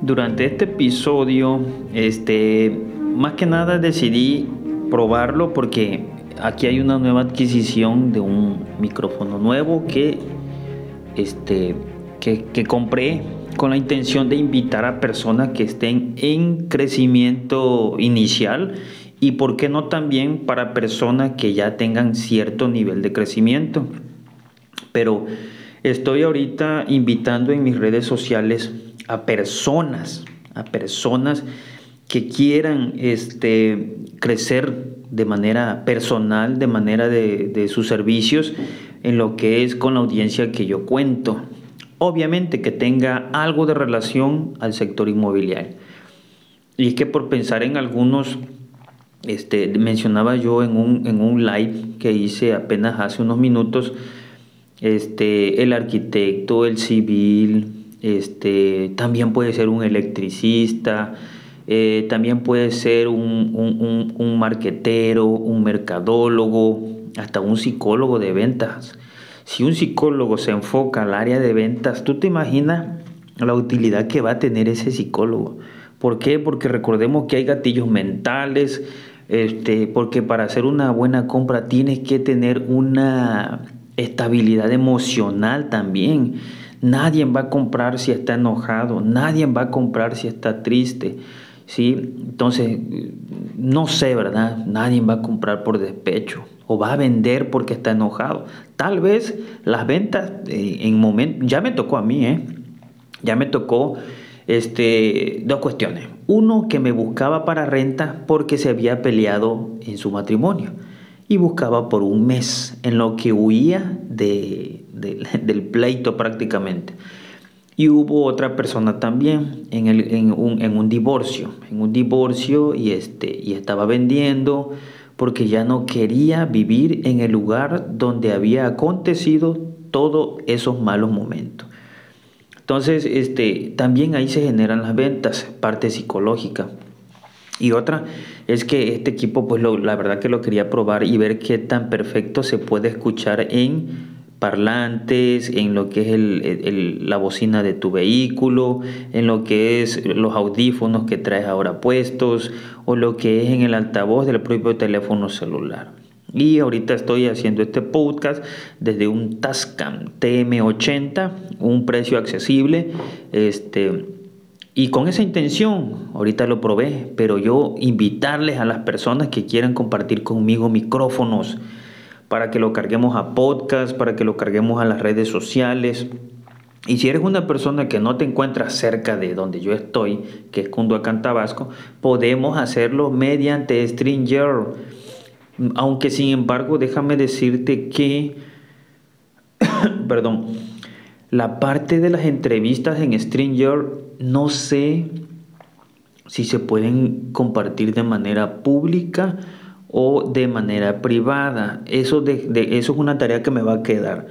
Durante este episodio, este, más que nada decidí probarlo porque aquí hay una nueva adquisición de un micrófono nuevo que, este, que, que compré con la intención de invitar a personas que estén en crecimiento inicial y por qué no también para personas que ya tengan cierto nivel de crecimiento. Pero estoy ahorita invitando en mis redes sociales a personas, a personas que quieran este, crecer de manera personal, de manera de, de sus servicios, en lo que es con la audiencia que yo cuento. Obviamente que tenga algo de relación al sector inmobiliario. Y es que por pensar en algunos, este, mencionaba yo en un, en un live que hice apenas hace unos minutos, este, el arquitecto, el civil, este, también puede ser un electricista, eh, también puede ser un, un, un, marquetero, un mercadólogo, hasta un psicólogo de ventas. Si un psicólogo se enfoca al área de ventas, tú te imaginas la utilidad que va a tener ese psicólogo. ¿Por qué? Porque recordemos que hay gatillos mentales, este, porque para hacer una buena compra tienes que tener una estabilidad emocional también. Nadie va a comprar si está enojado, nadie va a comprar si está triste. ¿sí? Entonces, no sé, ¿verdad? Nadie va a comprar por despecho o va a vender porque está enojado. Tal vez las ventas eh, en momento, ya me tocó a mí, ¿eh? Ya me tocó este, dos cuestiones. Uno, que me buscaba para renta porque se había peleado en su matrimonio y buscaba por un mes, en lo que huía de, del pleito prácticamente. Y hubo otra persona también en, el, en, un, en, un, divorcio, en un divorcio y, este, y estaba vendiendo porque ya no quería vivir en el lugar donde había acontecido todos esos malos momentos. Entonces, este, también ahí se generan las ventas, parte psicológica. Y otra es que este equipo, pues la verdad que lo quería probar y ver qué tan perfecto se puede escuchar en parlantes, en lo que es la bocina de tu vehículo, en lo que es los audífonos que traes ahora puestos o lo que es en el altavoz del propio teléfono celular. Y ahorita estoy haciendo este podcast desde un Tascam TM80, un precio accesible, este, y con esa intención, ahorita lo probé, pero yo invitarles a las personas que quieran compartir conmigo micrófonos para que lo carguemos a podcast, para que lo carguemos a las redes sociales. Y si eres una persona que no te encuentras cerca de donde yo estoy, que es Cunduacán, Tabasco, podemos hacerlo mediante Stringer. Aunque sin embargo, déjame decirte que, perdón, la parte de las entrevistas en Stringer no sé si se pueden compartir de manera pública o de manera privada. Eso, de, eso es una tarea que me va a quedar.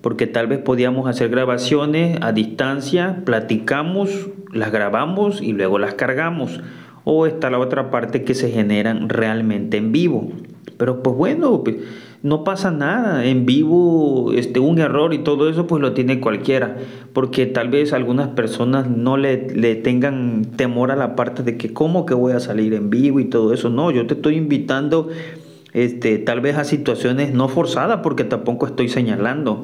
Porque tal vez podíamos hacer grabaciones a distancia, platicamos, las grabamos y luego las cargamos. O está la otra parte que se generan realmente en vivo. Pero pues bueno, pues, no pasa nada. En vivo, este, un error y todo eso, pues lo tiene cualquiera. Porque tal vez algunas personas no le, le tengan temor a la parte de que cómo que voy a salir en vivo y todo eso. No, yo te estoy invitando este, tal vez a situaciones no forzadas porque tampoco estoy señalando.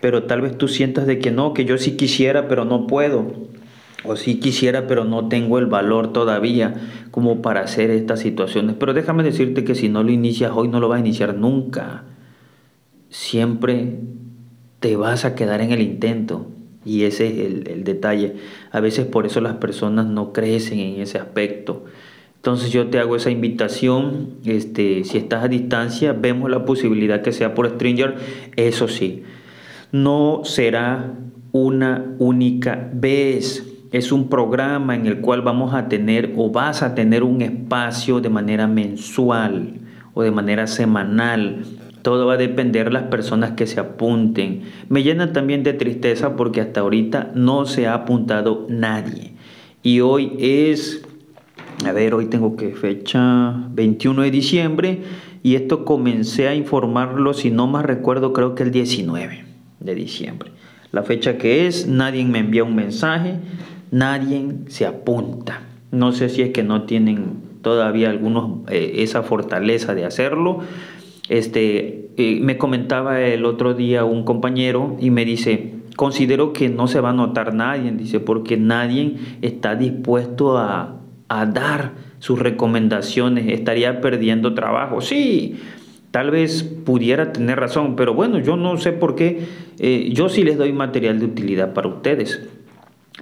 Pero tal vez tú sientas de que no, que yo sí quisiera, pero no puedo o si quisiera, pero no tengo el valor todavía como para hacer estas situaciones. Pero déjame decirte que si no lo inicias hoy, no lo vas a iniciar nunca. Siempre te vas a quedar en el intento. Y ese es el, el detalle. A veces por eso las personas no crecen en ese aspecto. Entonces yo te hago esa invitación, este, si estás a distancia, vemos la posibilidad que sea por Stringer, eso sí, no será una única vez es un programa en el cual vamos a tener o vas a tener un espacio de manera mensual o de manera semanal. Todo va a depender de las personas que se apunten. Me llena también de tristeza porque hasta ahorita no se ha apuntado nadie. Y hoy es, a ver, hoy tengo que fecha 21 de diciembre y esto comencé a informarlo, si no más recuerdo, creo que el 19 de diciembre. La fecha que es, nadie me envía un mensaje, nadie se apunta. No sé si es que no tienen todavía algunos eh, esa fortaleza de hacerlo. Este, eh, me comentaba el otro día un compañero y me dice, considero que no se va a notar nadie, dice, porque nadie está dispuesto a, a dar sus recomendaciones, estaría perdiendo trabajo. Sí, tal vez pudiera tener razón, pero bueno, yo no sé por qué, eh, yo sí les doy material de utilidad para ustedes.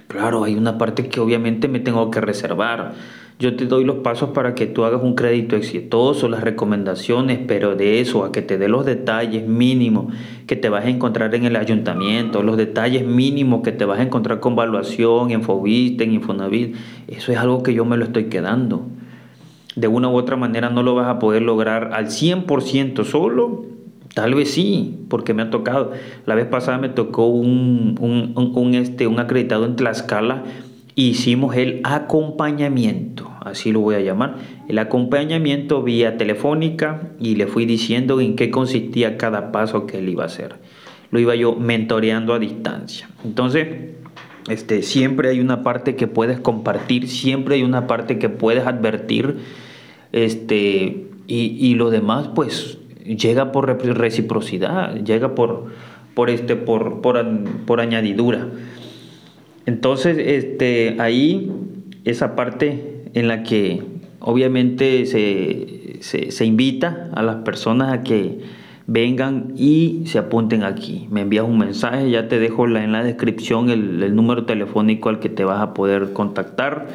Claro, hay una parte que obviamente me tengo que reservar. Yo te doy los pasos para que tú hagas un crédito exitoso, las recomendaciones, pero de eso a que te dé los detalles mínimos que te vas a encontrar en el ayuntamiento, los detalles mínimos que te vas a encontrar con evaluación, en Fobiste, en Infonavit, eso es algo que yo me lo estoy quedando. De una u otra manera no lo vas a poder lograr al 100% solo, Tal vez sí, porque me ha tocado. La vez pasada me tocó un, un, este, un acreditado en Tlaxcala hicimos el acompañamiento, así lo voy a llamar, el acompañamiento vía telefónica y le fui diciendo en qué consistía cada paso que él iba a hacer. Lo iba yo mentoreando a distancia. Entonces, este, siempre hay una parte que puedes compartir, siempre hay una parte que puedes advertir, este, y, lo demás, pues, llega por reciprocidad, llega por, por, este, por, por, por añadidura. Entonces, este, ahí, esa parte en la que obviamente se, invita a las personas a que vengan y se apunten aquí. Me envías un mensaje, ya te dejo en la descripción el, número telefónico al que te vas a poder contactar.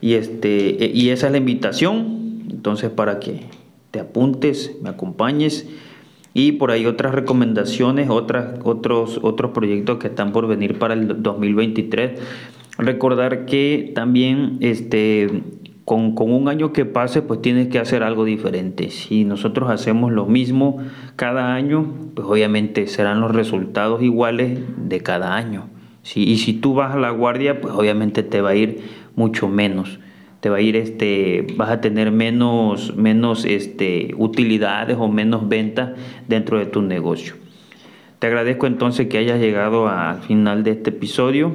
Y, este, e, y esa es la invitación. Entonces, para que te apuntes, me acompañes y por ahí otras recomendaciones, otras, otros, otros proyectos que están por venir para el 2023. Recordar que también este, con, con, un año que pase, pues tienes que hacer algo diferente. Si nosotros hacemos lo mismo cada año, pues obviamente serán los resultados iguales de cada año. y si tú vas a la guardia, pues obviamente te va a ir mucho menos te va a ir este vas a tener menos menos este utilidades o menos ventas dentro de tu negocio. Te agradezco entonces que hayas llegado al final de este episodio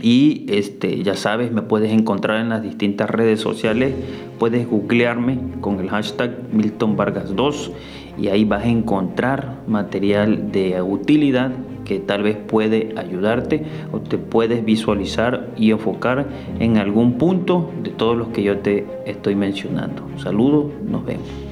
y este ya sabes me puedes encontrar en las distintas redes sociales. Puedes googlearme con el hashtag Milton Vargas 2 y ahí vas a encontrar material de utilidad que tal vez puede ayudarte o te puedes visualizar y enfocar en algún punto de todos los que yo te estoy mencionando. Saludos, nos vemos.